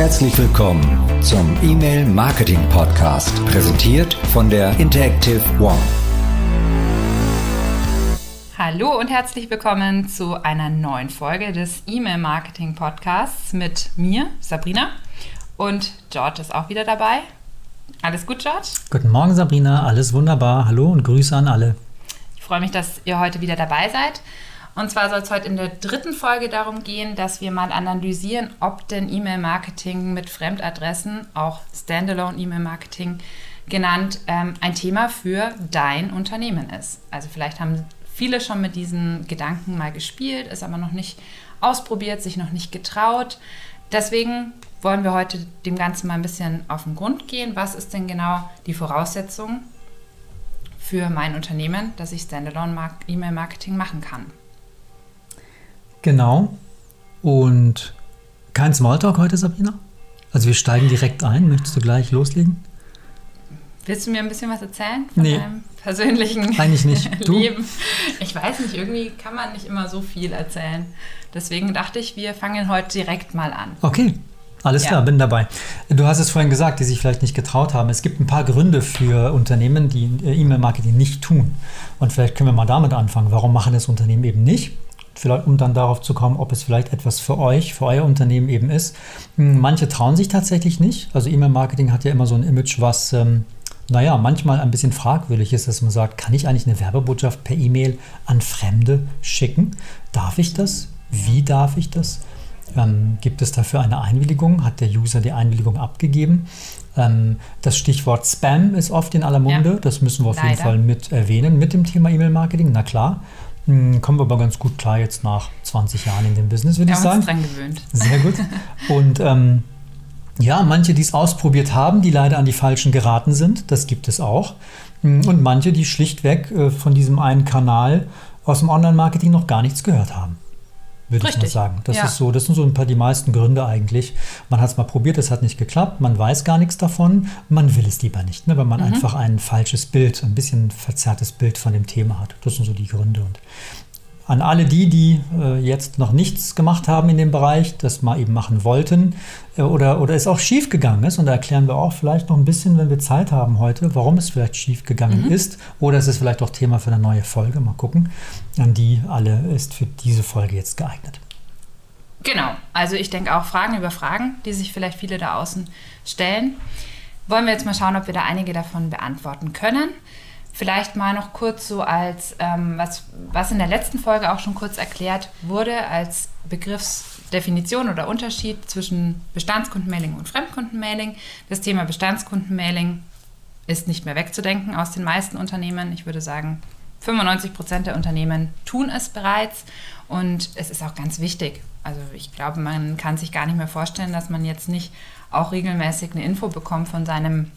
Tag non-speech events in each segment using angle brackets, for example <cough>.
Herzlich willkommen zum E-Mail Marketing Podcast, präsentiert von der Interactive One. Hallo und herzlich willkommen zu einer neuen Folge des E-Mail Marketing Podcasts mit mir, Sabrina. Und George ist auch wieder dabei. Alles gut, George? Guten Morgen, Sabrina. Alles wunderbar. Hallo und Grüße an alle. Ich freue mich, dass ihr heute wieder dabei seid. Und zwar soll es heute in der dritten Folge darum gehen, dass wir mal analysieren, ob denn E-Mail-Marketing mit Fremdadressen, auch Standalone E-Mail-Marketing genannt, ähm, ein Thema für dein Unternehmen ist. Also vielleicht haben viele schon mit diesen Gedanken mal gespielt, ist aber noch nicht ausprobiert, sich noch nicht getraut. Deswegen wollen wir heute dem Ganzen mal ein bisschen auf den Grund gehen. Was ist denn genau die Voraussetzung für mein Unternehmen, dass ich Standalone E-Mail-Marketing machen kann? Genau. Und kein Smalltalk heute, Sabina? Also wir steigen direkt ein. Möchtest du gleich loslegen? Willst du mir ein bisschen was erzählen von nee. deinem persönlichen Eigentlich nicht. <laughs> Du? Leben? Ich weiß nicht, irgendwie kann man nicht immer so viel erzählen. Deswegen dachte ich, wir fangen heute direkt mal an. Okay, alles Ja. klar, bin dabei. Du hast es vorhin gesagt, die sich vielleicht nicht getraut haben. Es gibt ein paar Gründe für Unternehmen, die äh, E-Mail-Marketing nicht tun. Und vielleicht können wir mal damit anfangen. Warum machen das Unternehmen eben nicht? Vielleicht, um dann darauf zu kommen, ob es vielleicht etwas für euch, für euer Unternehmen eben ist. Hm, Manche trauen sich tatsächlich nicht. Also E-Mail-Marketing hat ja immer so ein Image, was, ähm, naja, manchmal ein bisschen fragwürdig ist, dass man sagt, kann ich eigentlich eine Werbebotschaft per E-Mail an Fremde schicken? Darf ich das? Wie darf ich das? Ähm, gibt es dafür eine Einwilligung? Hat der User die Einwilligung abgegeben? Ähm, das Stichwort Spam ist oft in aller Munde. Ja. Das müssen wir auf jeden Leider. Fall mit erwähnen mit dem Thema E-Mail-Marketing. Na klar. Hm, Kommen wir aber ganz gut klar jetzt nach 20 Jahren in dem Business, würde Wir ich haben sagen. uns dran gewöhnt. Sehr gut. Und ähm, ja, manche, die es ausprobiert haben, die leider an die Falschen geraten sind, das gibt es auch. Mm, Und manche, die schlichtweg äh, von diesem einen Kanal aus dem Online-Marketing noch gar nichts gehört haben. Würde ich mal sagen. Das Ja. ist so, das sind so ein paar die meisten Gründe eigentlich. Man hat es mal probiert, es hat nicht geklappt, man weiß gar nichts davon, man will es lieber nicht, ne, weil Mhm. man einfach ein falsches Bild, ein bisschen verzerrtes Bild von dem Thema hat. Das sind so die Gründe. Und an alle die, die äh, jetzt noch nichts gemacht haben in dem Bereich, das mal eben machen wollten äh, oder, oder es auch schief gegangen ist, und da erklären wir auch vielleicht noch ein bisschen, wenn wir Zeit haben heute, warum es vielleicht schief gegangen ist, oder es ist vielleicht auch Thema für eine neue Folge, mal gucken. An die alle ist für diese Folge jetzt geeignet. Genau, also ich denke auch Fragen über Fragen, die sich vielleicht viele da außen stellen. Wollen wir jetzt mal schauen, ob wir da einige davon beantworten können. Vielleicht mal noch kurz so als, ähm, was, was in der letzten Folge auch schon kurz erklärt wurde, als Begriffsdefinition oder Unterschied zwischen Bestandskundenmailing und Fremdkundenmailing. Das Thema Bestandskundenmailing ist nicht mehr wegzudenken aus den meisten Unternehmen. Ich würde sagen, 95 Prozent der Unternehmen tun es bereits und es ist auch ganz wichtig. Also ich glaube, man kann sich gar nicht mehr vorstellen, dass man jetzt nicht auch regelmäßig eine Info bekommt von seinem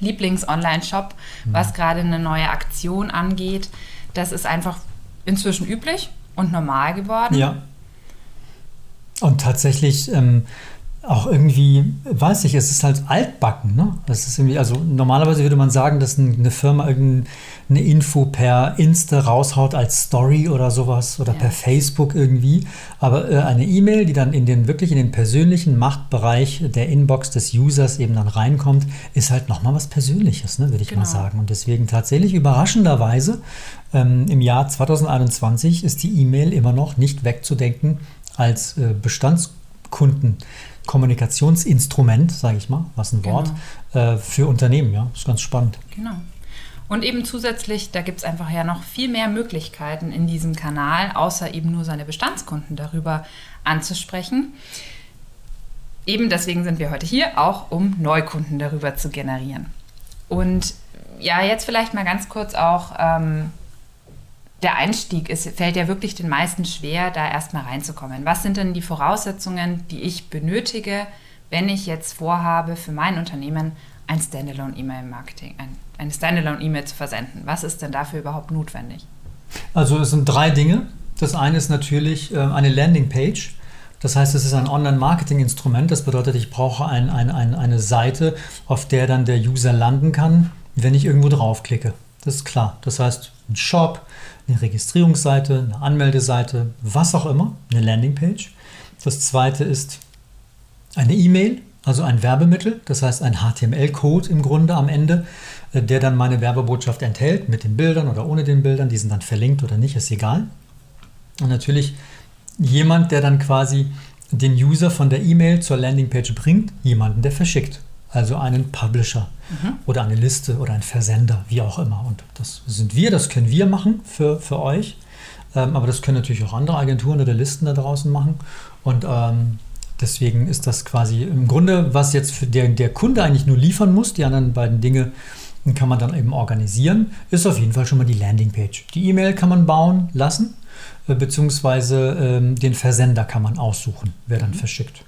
Lieblings-Online-Shop, was gerade eine neue Aktion angeht. Das ist einfach inzwischen üblich und normal geworden. Ja. Und tatsächlich ähm, auch irgendwie, weiß ich, es ist halt altbacken. Ne? Das ist irgendwie, also normalerweise würde man sagen, dass ein- eine Firma irgendeine Info per Insta raushaut als Story oder sowas oder Ja. per Facebook irgendwie. Aber äh, eine E-Mail, die dann in den wirklich in den persönlichen Machtbereich der Inbox des Users eben dann reinkommt, ist halt nochmal was Persönliches, ne, würde ich mal Genau. sagen. Und deswegen tatsächlich überraschenderweise ähm, im Jahr 2021 ist die E-Mail immer noch nicht wegzudenken als äh, Bestandskunden. Kommunikationsinstrument, sage ich mal, was ein Wort, äh, für Unternehmen. Ja, ist ganz spannend. Genau. Und eben zusätzlich, da gibt es einfach ja noch viel mehr Möglichkeiten in diesem Kanal, außer eben nur seine Bestandskunden darüber anzusprechen. Eben deswegen sind wir heute hier, auch um Neukunden darüber zu generieren. Und ja, jetzt vielleicht mal ganz kurz auch ähm, der Einstieg. Es fällt ja wirklich den meisten schwer, da erstmal reinzukommen. Was sind denn die Voraussetzungen, die ich benötige, wenn ich jetzt vorhabe, für mein Unternehmen ein Standalone-E-Mail-Marketing, ein, eine Standalone-E-Mail zu versenden? Was ist denn dafür überhaupt notwendig? Also es sind drei Dinge. Das eine ist natürlich äh, eine Landingpage. Das heißt, es ist ein Online-Marketing-Instrument. Das bedeutet, ich brauche ein, ein, ein, eine Seite, auf der dann der User landen kann, wenn ich irgendwo draufklicke. Das ist klar. Das heißt, ein Shop, eine Registrierungsseite, eine Anmeldeseite, was auch immer, eine Landingpage. Das zweite ist eine E-Mail, also ein Werbemittel, das heißt ein HTML-Code im Grunde am Ende, äh, der dann meine Werbebotschaft enthält, mit den Bildern oder ohne den Bildern, die sind dann verlinkt oder nicht, ist egal. Und natürlich jemand, der dann quasi den User von der E-Mail zur Landingpage bringt, jemanden, der verschickt. Also einen Publisher mhm. oder eine Liste oder ein Versender, wie auch immer. Und das sind wir, das können wir machen für, für euch. Ähm, aber das können natürlich auch andere Agenturen oder Listen da draußen machen. Und ähm, deswegen ist das quasi im Grunde, was jetzt für der, der Kunde eigentlich nur liefern muss, die anderen beiden Dinge kann man dann eben organisieren, ist auf jeden Fall schon mal die Landingpage. Die E-Mail kann man bauen lassen, äh, beziehungsweise ähm, den Versender kann man aussuchen, wer dann mhm. verschickt.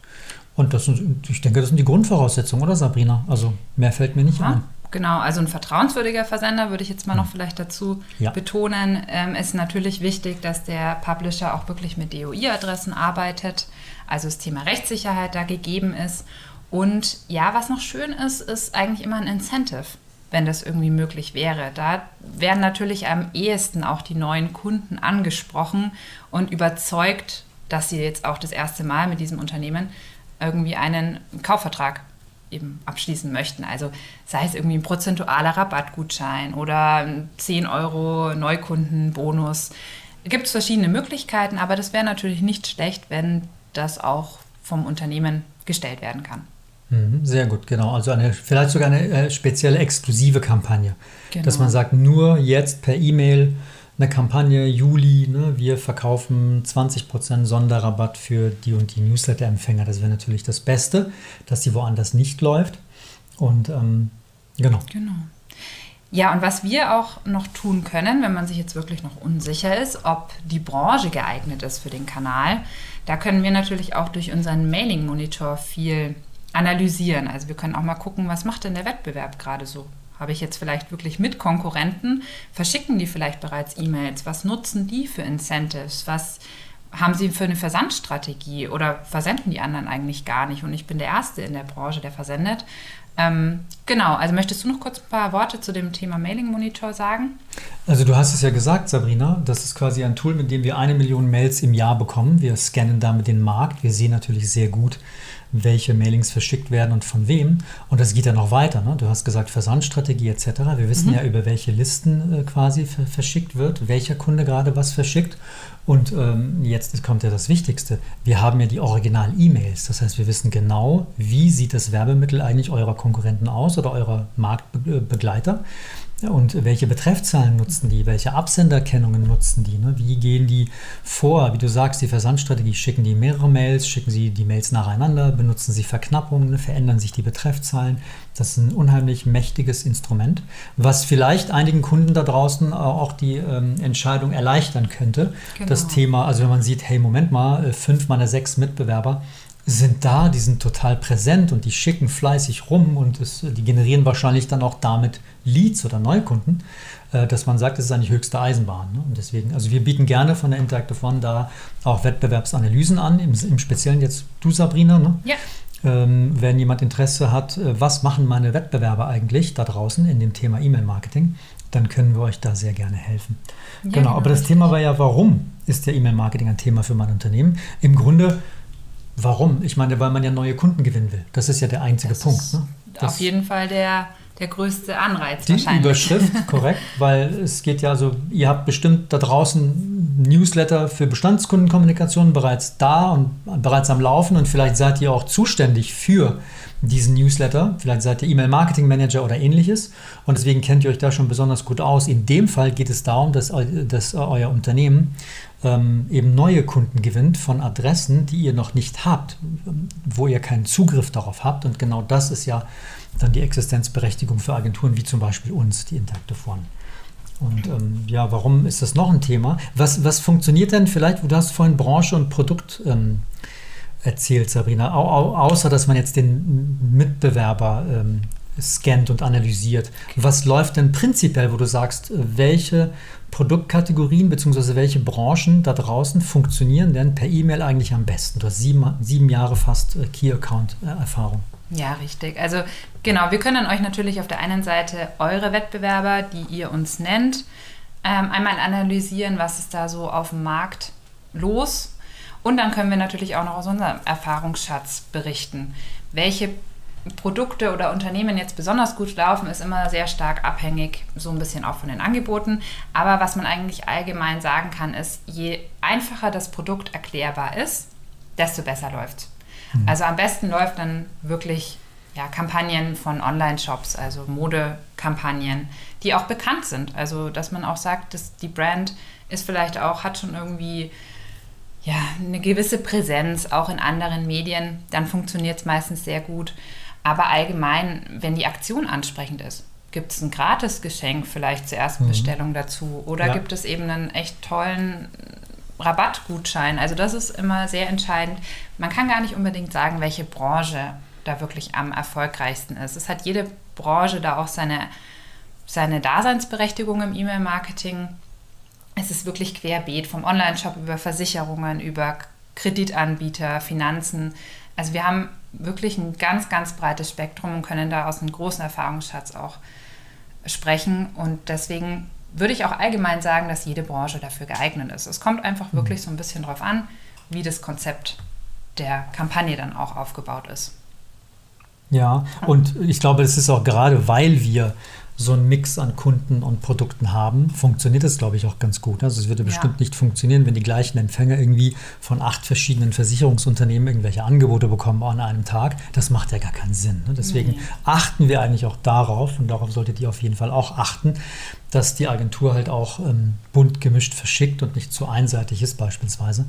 Und das sind, ich denke, das sind die Grundvoraussetzungen, oder Sabrina? Also mehr fällt mir nicht ja, ein. Genau, also ein vertrauenswürdiger Versender würde ich jetzt mal noch hm. vielleicht dazu ja. betonen, ähm, ist natürlich wichtig, dass der Publisher auch wirklich mit DOI-Adressen arbeitet, also das Thema Rechtssicherheit da gegeben ist. Und ja, was noch schön ist, ist eigentlich immer ein Incentive, wenn das irgendwie möglich wäre. Da werden natürlich am ehesten auch die neuen Kunden angesprochen und überzeugt, dass sie jetzt auch das erste Mal mit diesem Unternehmen irgendwie einen Kaufvertrag eben abschließen möchten. Also sei es irgendwie ein prozentualer Rabattgutschein oder 10 Euro Neukundenbonus. Gibt es verschiedene Möglichkeiten, aber das wäre natürlich nicht schlecht, wenn das auch vom Unternehmen gestellt werden kann. Mhm, sehr gut, genau. Also eine, vielleicht sogar eine äh, spezielle exklusive Kampagne. Genau. Dass man sagt, nur jetzt per E-Mail eine Kampagne Juli, ne, wir verkaufen 20% Sonderrabatt für die und die Newsletter-Empfänger. Das wäre natürlich das Beste, dass die woanders nicht läuft. Und ähm, genau. Genau. Ja, und was wir auch noch tun können, wenn man sich jetzt wirklich noch unsicher ist, ob die Branche geeignet ist für den Kanal, da können wir natürlich auch durch unseren Mailing-Monitor viel analysieren. Also wir können auch mal gucken, was macht denn der Wettbewerb gerade so habe ich jetzt vielleicht wirklich mit Konkurrenten? Verschicken die vielleicht bereits E-Mails? Was nutzen die für Incentives? Was haben sie für eine Versandstrategie oder versenden die anderen eigentlich gar nicht? Und ich bin der Erste in der Branche, der versendet. Ähm, genau, also möchtest du noch kurz ein paar Worte zu dem Thema Mailing Monitor sagen? Also du hast es ja gesagt, Sabrina, das ist quasi ein Tool, mit dem wir eine Million Mails im Jahr bekommen. Wir scannen damit den Markt. Wir sehen natürlich sehr gut, welche Mailings verschickt werden und von wem. Und das geht ja noch weiter. Ne? Du hast gesagt Versandstrategie etc. Wir wissen mhm. ja, über welche Listen äh, quasi verschickt wird, welcher Kunde gerade was verschickt. Und ähm, jetzt kommt ja das Wichtigste. Wir haben ja die Original-E-Mails. Das heißt, wir wissen genau, wie sieht das Werbemittel eigentlich eurer Konkurrenten aus oder eurer Marktbegleiter. Und welche Betreffzahlen nutzen die? Welche Absenderkennungen nutzen die? Ne? Wie gehen die vor? Wie du sagst, die Versandstrategie, schicken die mehrere Mails, schicken sie die Mails nacheinander, benutzen sie Verknappungen, verändern sich die Betreffzahlen. Das ist ein unheimlich mächtiges Instrument, was vielleicht einigen Kunden da draußen auch die ähm, Entscheidung erleichtern könnte. Genau. Das Thema, also wenn man sieht, hey, Moment mal, äh, fünf meiner sechs Mitbewerber sind da, die sind total präsent und die schicken fleißig rum und es, die generieren wahrscheinlich dann auch damit Leads oder Neukunden, äh, dass man sagt, das ist eigentlich höchste Eisenbahn. Ne? Und deswegen, also wir bieten gerne von der Interactive One da auch Wettbewerbsanalysen an, im, im Speziellen jetzt du, Sabrina. Ne? Ja. Ähm, wenn jemand Interesse hat, äh, was machen meine Wettbewerber eigentlich da draußen in dem Thema E-Mail-Marketing, dann können wir euch da sehr gerne helfen. Ja, genau, aber das Thema war ja, warum ist der E-Mail-Marketing ein Thema für mein Unternehmen? Im Grunde Warum? Ich meine, weil man ja neue Kunden gewinnen will. Das ist ja der einzige das Punkt. Ne? auf jeden Fall der, der größte Anreiz die wahrscheinlich. Überschrift, <laughs> korrekt, weil es geht ja so, ihr habt bestimmt da draußen Newsletter für Bestandskundenkommunikation bereits da und bereits am Laufen und vielleicht seid ihr auch zuständig für diesen Newsletter. Vielleicht seid ihr E-Mail-Marketing-Manager oder ähnliches und deswegen kennt ihr euch da schon besonders gut aus. In dem Fall geht es darum, dass, dass euer Unternehmen ähm, eben neue Kunden gewinnt von Adressen, die ihr noch nicht habt, wo ihr keinen Zugriff darauf habt. Und genau das ist ja dann die Existenzberechtigung für Agenturen wie zum Beispiel uns, die Interactive One. Und ähm, ja, warum ist das noch ein Thema? Was, was funktioniert denn vielleicht, du hast vorhin Branche und Produkt ähm, erzählt, Sabrina, au, au, außer dass man jetzt den Mitbewerber ähm, scannt und analysiert. Was läuft denn prinzipiell, wo du sagst, welche Produktkategorien bzw. welche Branchen da draußen funktionieren denn per E-Mail eigentlich am besten? Du hast sieben, sieben Jahre fast äh, Key-Account-Erfahrung. Ja, richtig. Also genau, wir können euch natürlich auf der einen Seite eure Wettbewerber, die ihr uns nennt, ähm, einmal analysieren, was ist da so auf dem Markt los Und dann können wir natürlich auch noch aus unserem Erfahrungsschatz berichten. Welche Produkte oder Unternehmen jetzt besonders gut laufen, ist immer sehr stark abhängig, so ein bisschen auch von den Angeboten. Aber was man eigentlich allgemein sagen kann, ist, je einfacher das Produkt erklärbar ist, desto besser läuft mhm. Also am besten läuft dann wirklich ja, Kampagnen von Online-Shops, also Modekampagnen, die auch bekannt sind. Also dass man auch sagt, dass die Brand ist vielleicht auch, hat schon irgendwie ja, eine gewisse Präsenz auch in anderen Medien, dann funktioniert es meistens sehr gut. Aber allgemein, wenn die Aktion ansprechend ist, gibt es ein Gratisgeschenk vielleicht zur ersten mhm. Bestellung dazu oder ja. gibt es eben einen echt tollen Rabattgutschein. Also das ist immer sehr entscheidend. Man kann gar nicht unbedingt sagen, welche Branche da wirklich am erfolgreichsten ist. Es hat jede Branche da auch seine, seine Daseinsberechtigung im E-Mail-Marketing. Es ist wirklich querbeet, vom Online-Shop über Versicherungen, über Kreditanbieter, Finanzen. Also wir haben wirklich ein ganz, ganz breites Spektrum und können da aus einem großen Erfahrungsschatz auch sprechen. Und deswegen würde ich auch allgemein sagen, dass jede Branche dafür geeignet ist. Es kommt einfach wirklich so ein bisschen darauf an, wie das Konzept der Kampagne dann auch aufgebaut ist. Ja, und ich glaube, es ist auch gerade, weil wir so einen Mix an Kunden und Produkten haben, funktioniert das, glaube ich, auch ganz gut. Also es würde bestimmt ja. nicht funktionieren, wenn die gleichen Empfänger irgendwie von acht verschiedenen Versicherungsunternehmen irgendwelche Angebote bekommen an einem Tag. Das macht ja gar keinen Sinn. Ne? Deswegen nee. achten wir eigentlich auch darauf, und darauf solltet ihr auf jeden Fall auch achten, dass die Agentur halt auch ähm, bunt gemischt verschickt und nicht zu einseitig ist beispielsweise.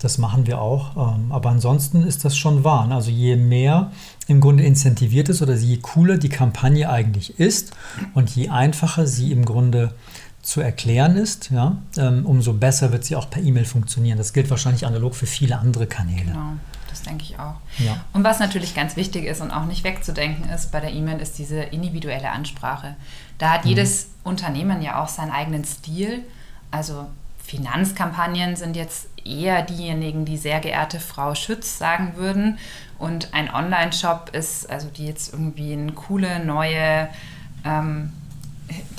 Das machen wir auch. Ähm, aber ansonsten ist das schon wahr. Ne? Also je mehr im Grunde incentiviert ist oder je cooler die Kampagne eigentlich ist und je einfacher sie im Grunde zu erklären ist, ja, ähm, umso besser wird sie auch per E-Mail funktionieren. Das gilt wahrscheinlich analog für viele andere Kanäle. Genau, das denke ich auch. Ja. Und was natürlich ganz wichtig ist und auch nicht wegzudenken ist bei der E-Mail, ist diese individuelle Ansprache. Da hat mhm. jedes Unternehmen ja auch seinen eigenen Stil. Also Finanzkampagnen sind jetzt eher diejenigen, die sehr geehrte Frau Schütz sagen würden. Und ein Online-Shop ist, also die jetzt irgendwie eine coole neue, ähm,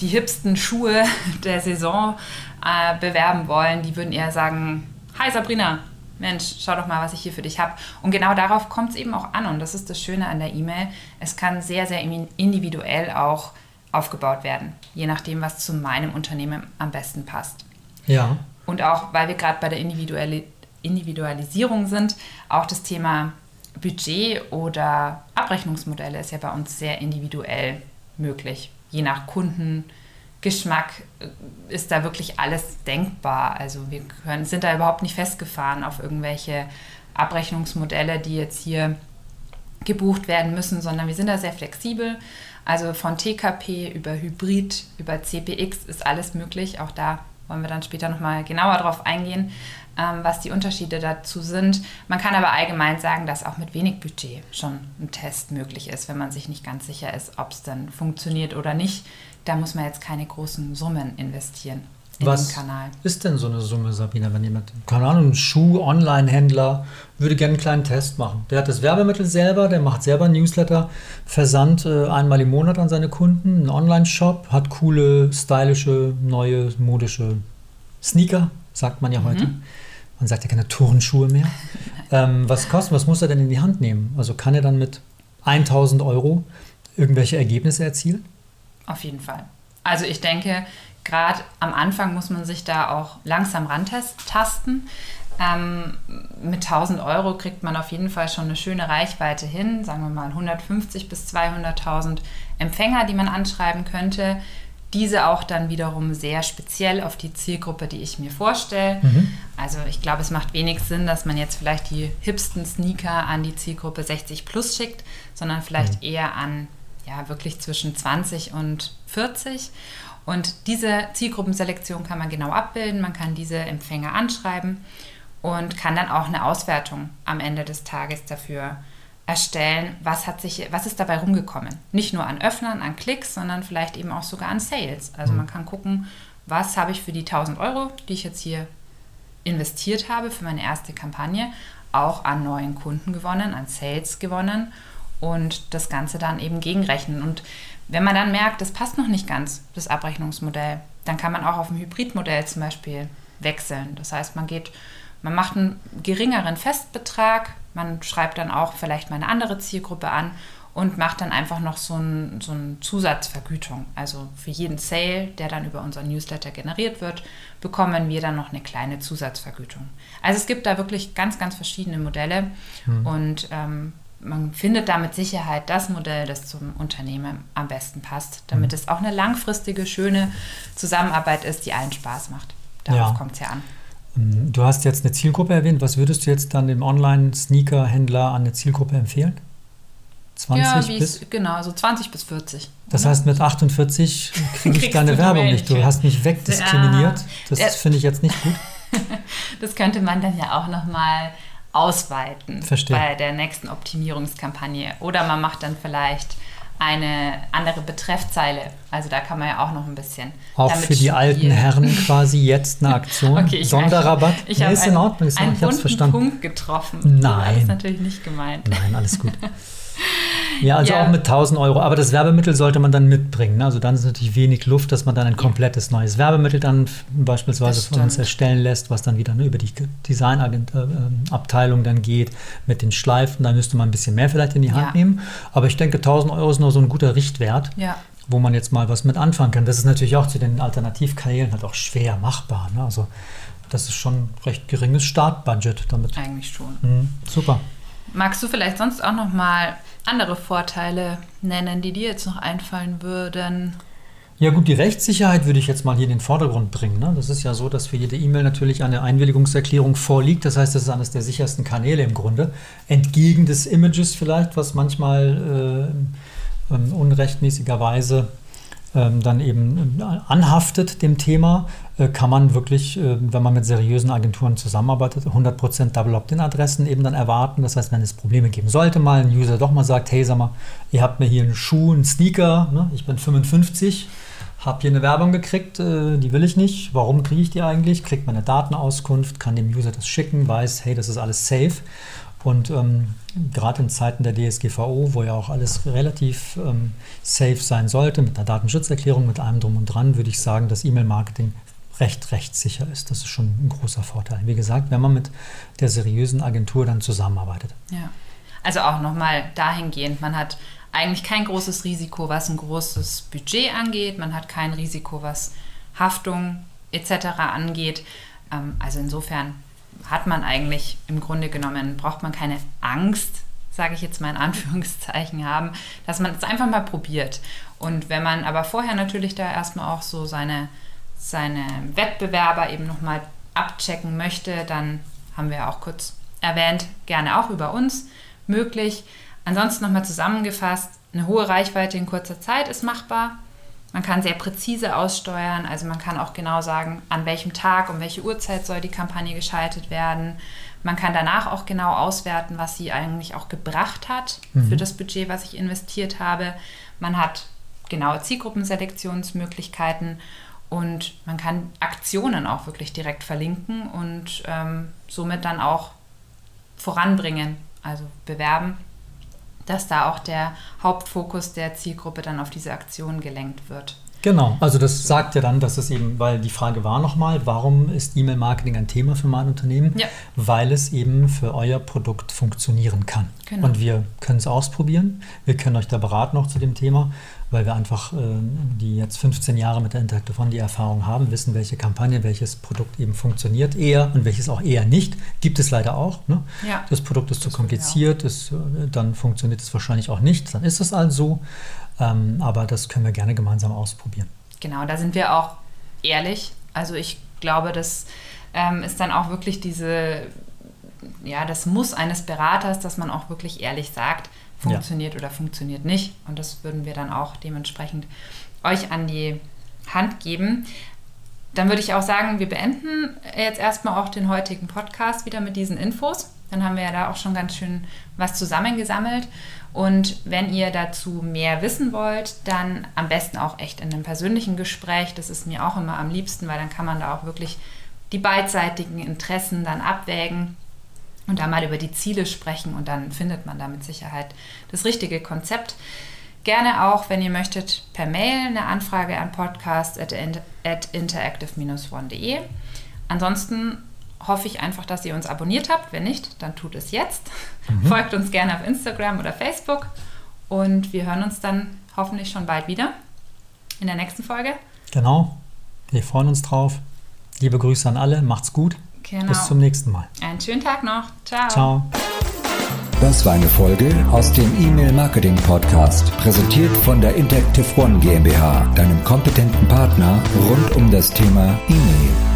die hipsten Schuhe <laughs> der Saison äh, bewerben wollen, die würden eher sagen, hi Sabrina, Mensch, schau doch mal, was ich hier für dich habe. Und genau darauf kommt es eben auch an. Und das ist das Schöne an der E-Mail. Es kann sehr, sehr individuell auch aufgebaut werden, je nachdem, was zu meinem Unternehmen am besten passt. Ja. Und auch, weil wir gerade bei der Individuali Individualisierung sind, auch das Thema Budget oder Abrechnungsmodelle ist ja bei uns sehr individuell möglich. Je nach Kundengeschmack äh, ist da wirklich alles denkbar. Also wir können, sind da überhaupt nicht festgefahren auf irgendwelche Abrechnungsmodelle, die jetzt hier gebucht werden müssen, sondern wir sind da sehr flexibel. Also von TKP über Hybrid, über CPX ist alles möglich. Auch da wollen wir dann später nochmal genauer darauf eingehen, ähm, was die Unterschiede dazu sind. Man kann aber allgemein sagen, dass auch mit wenig Budget schon ein Test möglich ist, wenn man sich nicht ganz sicher ist, ob es dann funktioniert oder nicht. Da muss man jetzt keine großen Summen investieren. Was ist denn so eine Summe, Sabina, wenn jemand, keine Ahnung, ein Schuh-Online-Händler würde gerne einen kleinen Test machen? Der hat das Werbemittel selber, der macht selber Newsletter, Versand äh, einmal im Monat an seine Kunden, einen Online-Shop, hat coole, stylische, neue, modische Sneaker, sagt man ja mhm. heute. Man sagt ja keine Turnschuhe mehr. <laughs> ähm, was kostet, was muss er denn in die Hand nehmen? Also kann er dann mit 1000 Euro irgendwelche Ergebnisse erzielen? Auf jeden Fall. Also ich denke, gerade am Anfang muss man sich da auch langsam rantasten. Ähm, mit 1000 Euro kriegt man auf jeden Fall schon eine schöne Reichweite hin, sagen wir mal 150 bis 200.000 Empfänger, die man anschreiben könnte. Diese auch dann wiederum sehr speziell auf die Zielgruppe, die ich mir vorstelle. Mhm. Also ich glaube, es macht wenig Sinn, dass man jetzt vielleicht die hipsten Sneaker an die Zielgruppe 60 plus schickt, sondern vielleicht mhm. eher an ja wirklich zwischen 20 und 40. Und diese Zielgruppenselektion kann man genau abbilden. Man kann diese Empfänger anschreiben und kann dann auch eine Auswertung am Ende des Tages dafür erstellen, was, hat sich, was ist dabei rumgekommen. Nicht nur an Öffnern, an Klicks, sondern vielleicht eben auch sogar an Sales. Also man mhm. kann gucken, was habe ich für die 1000 Euro, die ich jetzt hier investiert habe für meine erste Kampagne, auch an neuen Kunden gewonnen, an Sales gewonnen und das Ganze dann eben gegenrechnen. Und wenn man dann merkt, das passt noch nicht ganz, das Abrechnungsmodell, dann kann man auch auf ein Hybridmodell zum Beispiel wechseln. Das heißt, man geht Man macht einen geringeren Festbetrag, man schreibt dann auch vielleicht mal eine andere Zielgruppe an und macht dann einfach noch so, ein, so eine Zusatzvergütung. Also für jeden Sale, der dann über unseren Newsletter generiert wird, bekommen wir dann noch eine kleine Zusatzvergütung. Also es gibt da wirklich ganz, ganz verschiedene Modelle mhm. und ähm, man findet da mit Sicherheit das Modell, das zum Unternehmen am besten passt, damit mhm. es auch eine langfristige, schöne Zusammenarbeit ist, die allen Spaß macht. Darauf ja. kommt es ja an. Ähm, du hast jetzt eine Zielgruppe erwähnt. Was würdest du jetzt dann dem Online-Sneaker-Händler an eine Zielgruppe empfehlen? 20 ja, bis? Genau, so 20 bis 40. Das heißt, mit 48 <laughs> kriege ich deine Werbung nicht. Du hast mich wegdiskriminiert. Das ja. finde ich jetzt nicht gut. <laughs> das könnte man dann ja auch nochmal ausweiten Verstehe. bei der nächsten Optimierungskampagne. Oder man macht dann vielleicht eine andere Betreffzeile. Also da kann man ja auch noch ein bisschen. Auch für die spielen. alten Herren quasi jetzt eine Aktion. <laughs> okay, Sonderrabatt. Ich, ich nee, ist in Ordnung. Ist einen ich habe es verstanden. Punkt getroffen. Nein. Das ist natürlich nicht gemeint. Nein, alles gut. <laughs> Ja, also ja. auch mit 1000 Euro. Aber das Werbemittel sollte man dann mitbringen. Ne? Also dann ist natürlich wenig Luft, dass man dann ein komplettes neues Werbemittel dann beispielsweise von uns erstellen lässt, was dann wieder ne, über die Designabteilung äh, dann geht mit den Schleifen. Da müsste man ein bisschen mehr vielleicht in die Hand ja. nehmen. Aber ich denke, 1000 Euro ist nur so ein guter Richtwert. Ja wo man jetzt mal was mit anfangen kann. Das ist natürlich auch zu den Alternativkanälen halt auch schwer machbar. Ne? Also das ist schon ein recht geringes Startbudget damit. Eigentlich schon. Mhm, super. Magst du vielleicht sonst auch noch mal andere Vorteile nennen, die dir jetzt noch einfallen würden? Ja gut, die Rechtssicherheit würde ich jetzt mal hier in den Vordergrund bringen. Ne? Das ist ja so, dass für jede E-Mail natürlich eine Einwilligungserklärung vorliegt. Das heißt, das ist eines der sichersten Kanäle im Grunde. Entgegen des Images vielleicht, was manchmal äh, äh, unrechtmäßigerweise ähm, dann eben äh, anhaftet dem Thema, äh, kann man wirklich, äh, wenn man mit seriösen Agenturen zusammenarbeitet, 100% Double Opt-in-Adressen eben dann erwarten. Das heißt, wenn es Probleme geben sollte, mal ein User doch mal sagt, hey, sag mal, ihr habt mir hier einen Schuh, einen Sneaker, ne? ich bin 55, habe hier eine Werbung gekriegt, die will ich nicht. Warum kriege ich die eigentlich? Kriegt man eine Datenauskunft, kann dem User das schicken, weiß, hey, das ist alles safe. Und ähm, gerade in Zeiten der DSGVO, wo ja auch alles relativ ähm, safe sein sollte, mit einer Datenschutzerklärung, mit allem drum und dran, würde ich sagen, dass E-Mail-Marketing recht rechtssicher ist. Das ist schon ein großer Vorteil. Wie gesagt, wenn man mit der seriösen Agentur dann zusammenarbeitet. Ja, also auch nochmal dahingehend, man hat eigentlich kein großes Risiko, was ein großes Budget angeht. Man hat kein Risiko, was Haftung etc. angeht. Ähm, also insofern hat man eigentlich im Grunde genommen, braucht man keine Angst, sage ich jetzt mal in Anführungszeichen haben, dass man es einfach mal probiert. Und wenn man aber vorher natürlich da erstmal auch so seine, seine Wettbewerber eben nochmal abchecken möchte, dann haben wir auch kurz erwähnt, gerne auch über uns möglich. Ansonsten nochmal zusammengefasst, eine hohe Reichweite in kurzer Zeit ist machbar. Man kann sehr präzise aussteuern, also man kann auch genau sagen, an welchem Tag, um welche Uhrzeit soll die Kampagne geschaltet werden. Man kann danach auch genau auswerten, was sie eigentlich auch gebracht hat mhm. für das Budget, was ich investiert habe. Man hat genaue Zielgruppenselektionsmöglichkeiten und man kann Aktionen auch wirklich direkt verlinken und ähm, somit dann auch voranbringen, also bewerben dass da auch der Hauptfokus der Zielgruppe dann auf diese Aktion gelenkt wird. Genau, also das sagt ja dann, dass es eben, weil die Frage war nochmal, warum ist E-Mail-Marketing ein Thema für mein Unternehmen? Ja. Weil es eben für euer Produkt funktionieren kann. Genau. Und wir können es ausprobieren. Wir können euch da beraten noch zu dem Thema weil wir einfach, äh, die jetzt 15 Jahre mit der Interactive One die Erfahrung haben, wissen, welche Kampagne, welches Produkt eben funktioniert eher und welches auch eher nicht. Gibt es leider auch. Ne? Ja. Das Produkt ist das zu kompliziert, ist, äh, dann funktioniert es wahrscheinlich auch nicht. Dann ist es also. Ähm, aber das können wir gerne gemeinsam ausprobieren. Genau, da sind wir auch ehrlich. Also ich glaube, das ähm, ist dann auch wirklich diese, ja, das Muss eines Beraters, dass man auch wirklich ehrlich sagt, funktioniert ja. oder funktioniert nicht. Und das würden wir dann auch dementsprechend euch an die Hand geben. Dann würde ich auch sagen, wir beenden jetzt erstmal auch den heutigen Podcast wieder mit diesen Infos. Dann haben wir ja da auch schon ganz schön was zusammengesammelt. Und wenn ihr dazu mehr wissen wollt, dann am besten auch echt in einem persönlichen Gespräch. Das ist mir auch immer am liebsten, weil dann kann man da auch wirklich die beidseitigen Interessen dann abwägen und da mal über die Ziele sprechen und dann findet man da mit Sicherheit das richtige Konzept. Gerne auch, wenn ihr möchtet, per Mail eine Anfrage an podcast at interactive-one.de. Ansonsten hoffe ich einfach, dass ihr uns abonniert habt. Wenn nicht, dann tut es jetzt. Mhm. Folgt uns gerne auf Instagram oder Facebook und wir hören uns dann hoffentlich schon bald wieder in der nächsten Folge. Genau. Wir freuen uns drauf. Liebe Grüße an alle. Macht's gut. Genau. Bis zum nächsten Mal. Einen schönen Tag noch. Ciao. Ciao. Das war eine Folge aus dem E-Mail Marketing Podcast, präsentiert von der Interactive One GmbH, deinem kompetenten Partner rund um das Thema E-Mail.